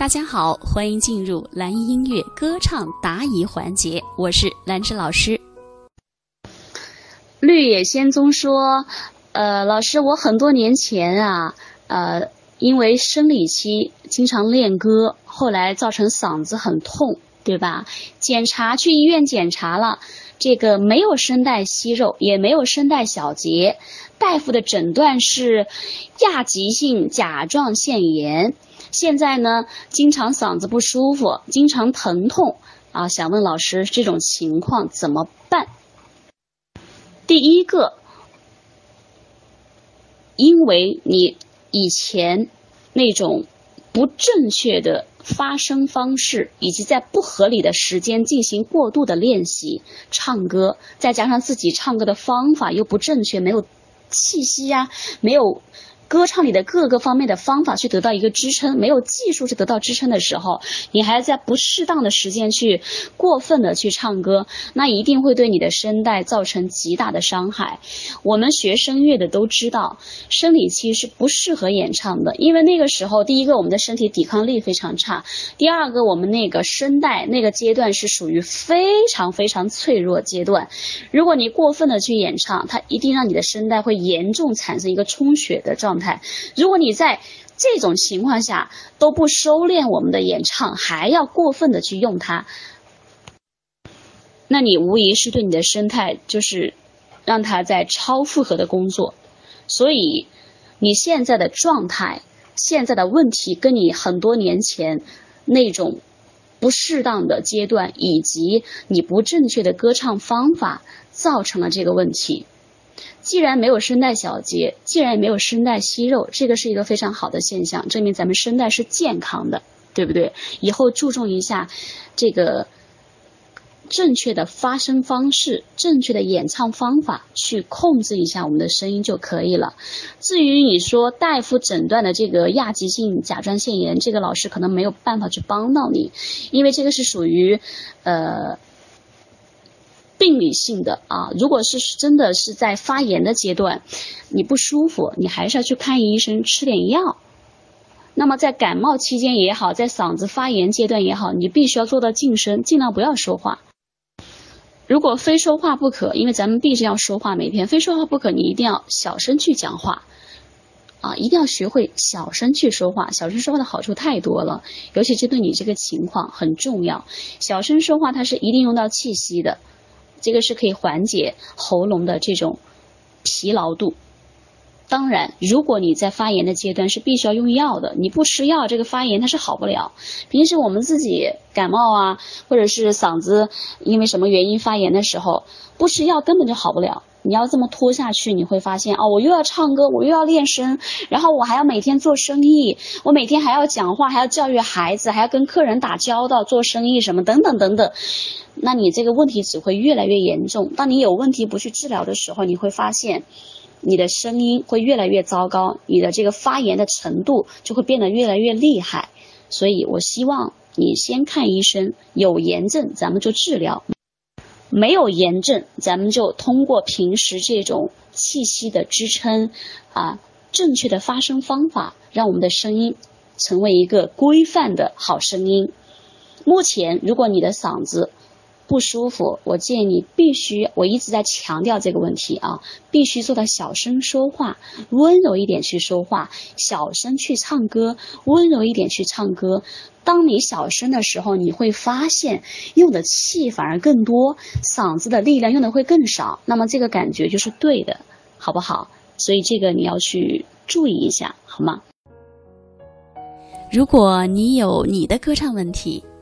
大家好，欢迎进入蓝音乐歌唱答疑环节，我是兰芝老师。绿野仙踪说：“呃，老师，我很多年前啊，呃，因为生理期经常练歌，后来造成嗓子很痛，对吧？检查去医院检查了，这个没有声带息肉，也没有声带小结，大夫的诊断是亚急性甲状腺炎。”现在呢，经常嗓子不舒服，经常疼痛啊，想问老师这种情况怎么办？第一个，因为你以前那种不正确的发声方式，以及在不合理的时间进行过度的练习唱歌，再加上自己唱歌的方法又不正确，没有气息呀，没有。歌唱里的各个方面的方法去得到一个支撑，没有技术去得到支撑的时候，你还在不适当的时间去过分的去唱歌，那一定会对你的声带造成极大的伤害。我们学声乐的都知道，生理期是不适合演唱的，因为那个时候，第一个我们的身体抵抗力非常差，第二个我们那个声带那个阶段是属于非常非常脆弱阶段，如果你过分的去演唱，它一定让你的声带会严重产生一个充血的状态。如果你在这种情况下都不收敛我们的演唱，还要过分的去用它，那你无疑是对你的生态就是让它在超负荷的工作。所以你现在的状态、现在的问题，跟你很多年前那种不适当的阶段，以及你不正确的歌唱方法，造成了这个问题。既然没有声带小结，既然也没有声带息肉，这个是一个非常好的现象，证明咱们声带是健康的，对不对？以后注重一下这个正确的发声方式、正确的演唱方法，去控制一下我们的声音就可以了。至于你说大夫诊断的这个亚急性甲状腺炎，这个老师可能没有办法去帮到你，因为这个是属于呃。病理性的啊，如果是真的是在发炎的阶段，你不舒服，你还是要去看医生，吃点药。那么在感冒期间也好，在嗓子发炎阶段也好，你必须要做到静声，尽量不要说话。如果非说话不可，因为咱们毕竟要说话，每天非说话不可，你一定要小声去讲话啊，一定要学会小声去说话。小声说话的好处太多了，尤其针对你这个情况很重要。小声说话，它是一定用到气息的。这个是可以缓解喉咙的这种疲劳度。当然，如果你在发炎的阶段是必须要用药的，你不吃药，这个发炎它是好不了。平时我们自己感冒啊，或者是嗓子因为什么原因发炎的时候，不吃药根本就好不了。你要这么拖下去，你会发现哦，我又要唱歌，我又要练声，然后我还要每天做生意，我每天还要讲话，还要教育孩子，还要跟客人打交道，做生意什么等等等等。那你这个问题只会越来越严重。当你有问题不去治疗的时候，你会发现，你的声音会越来越糟糕，你的这个发炎的程度就会变得越来越厉害。所以我希望你先看医生，有炎症咱们就治疗，没有炎症咱们就通过平时这种气息的支撑啊，正确的发声方法，让我们的声音成为一个规范的好声音。目前，如果你的嗓子，不舒服，我建议你必须，我一直在强调这个问题啊，必须做到小声说话，温柔一点去说话，小声去唱歌，温柔一点去唱歌。当你小声的时候，你会发现用的气反而更多，嗓子的力量用的会更少，那么这个感觉就是对的，好不好？所以这个你要去注意一下，好吗？如果你有你的歌唱问题。